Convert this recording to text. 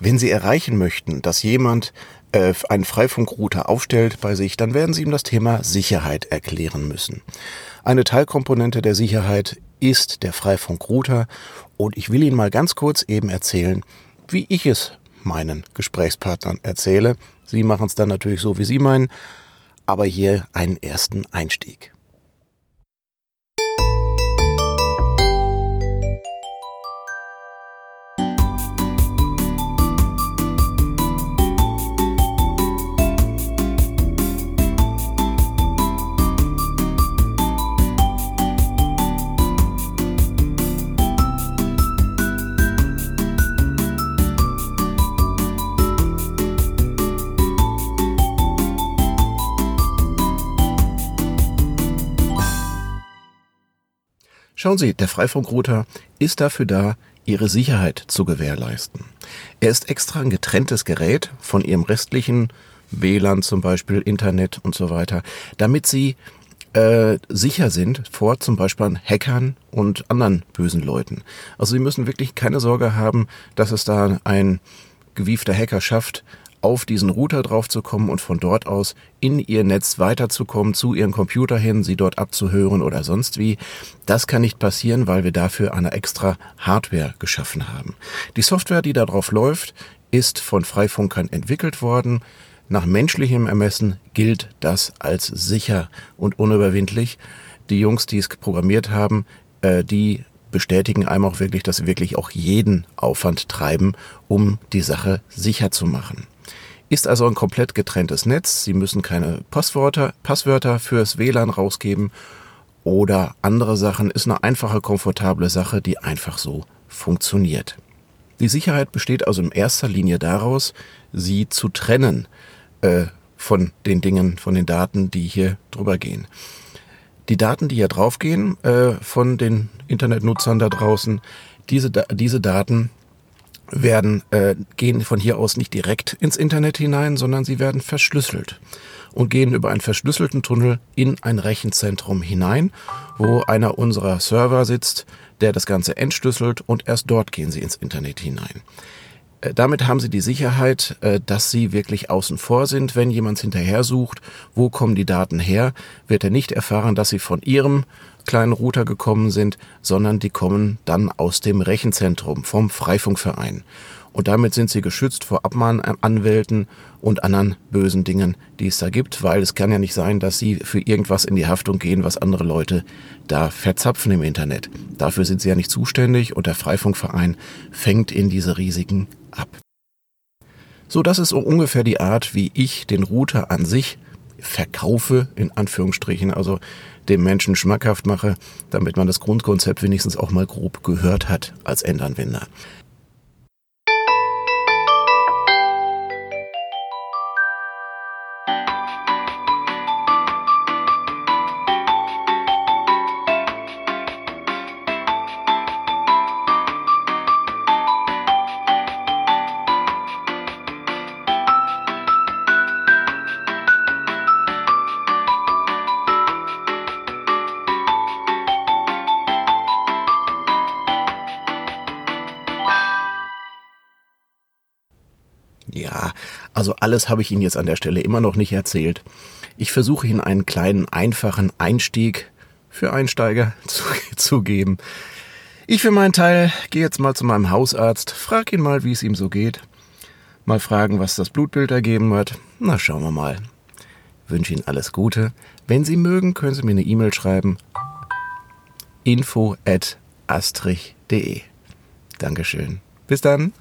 Wenn Sie erreichen möchten, dass jemand äh, einen Freifunkrouter aufstellt bei sich, dann werden Sie ihm das Thema Sicherheit erklären müssen. Eine Teilkomponente der Sicherheit ist der Freifunkrouter und ich will Ihnen mal ganz kurz eben erzählen, wie ich es meinen Gesprächspartnern erzähle. Sie machen es dann natürlich so, wie Sie meinen, aber hier einen ersten Einstieg. Schauen Sie, der Freifunkrouter ist dafür da, Ihre Sicherheit zu gewährleisten. Er ist extra ein getrenntes Gerät von Ihrem restlichen WLAN zum Beispiel, Internet und so weiter, damit Sie äh, sicher sind vor zum Beispiel Hackern und anderen bösen Leuten. Also Sie müssen wirklich keine Sorge haben, dass es da ein gewiefter Hacker schafft, auf diesen Router draufzukommen und von dort aus in ihr Netz weiterzukommen, zu ihrem Computer hin, sie dort abzuhören oder sonst wie. Das kann nicht passieren, weil wir dafür eine extra Hardware geschaffen haben. Die Software, die da drauf läuft, ist von Freifunkern entwickelt worden. Nach menschlichem Ermessen gilt das als sicher und unüberwindlich. Die Jungs, die es programmiert haben, äh, die bestätigen einem auch wirklich, dass sie wirklich auch jeden Aufwand treiben, um die Sache sicher zu machen. Ist also ein komplett getrenntes Netz. Sie müssen keine Passwörter, Passwörter fürs WLAN rausgeben oder andere Sachen. Ist eine einfache, komfortable Sache, die einfach so funktioniert. Die Sicherheit besteht also in erster Linie daraus, sie zu trennen äh, von den Dingen, von den Daten, die hier drüber gehen. Die Daten, die hier draufgehen äh, von den Internetnutzern da draußen, diese, diese Daten werden, äh, gehen von hier aus nicht direkt ins Internet hinein, sondern sie werden verschlüsselt und gehen über einen verschlüsselten Tunnel in ein Rechenzentrum hinein, wo einer unserer Server sitzt, der das Ganze entschlüsselt und erst dort gehen sie ins Internet hinein. Äh, damit haben sie die Sicherheit, äh, dass sie wirklich außen vor sind. Wenn jemand hinterher sucht, wo kommen die Daten her, wird er nicht erfahren, dass sie von ihrem kleinen Router gekommen sind, sondern die kommen dann aus dem Rechenzentrum vom Freifunkverein. Und damit sind sie geschützt vor Abmahnanwälten und anderen bösen Dingen, die es da gibt, weil es kann ja nicht sein, dass sie für irgendwas in die Haftung gehen, was andere Leute da verzapfen im Internet. Dafür sind sie ja nicht zuständig und der Freifunkverein fängt in diese Risiken ab. So, das ist ungefähr die Art, wie ich den Router an sich verkaufe, in Anführungsstrichen, also dem Menschen schmackhaft mache, damit man das Grundkonzept wenigstens auch mal grob gehört hat als Endanwender. Ja, also alles habe ich Ihnen jetzt an der Stelle immer noch nicht erzählt. Ich versuche Ihnen einen kleinen, einfachen Einstieg für Einsteiger zu, zu geben. Ich für meinen Teil gehe jetzt mal zu meinem Hausarzt, frag ihn mal, wie es ihm so geht. Mal fragen, was das Blutbild ergeben hat. Na, schauen wir mal. Wünsche Ihnen alles Gute. Wenn Sie mögen, können Sie mir eine E-Mail schreiben. info at astrich.de Dankeschön. Bis dann.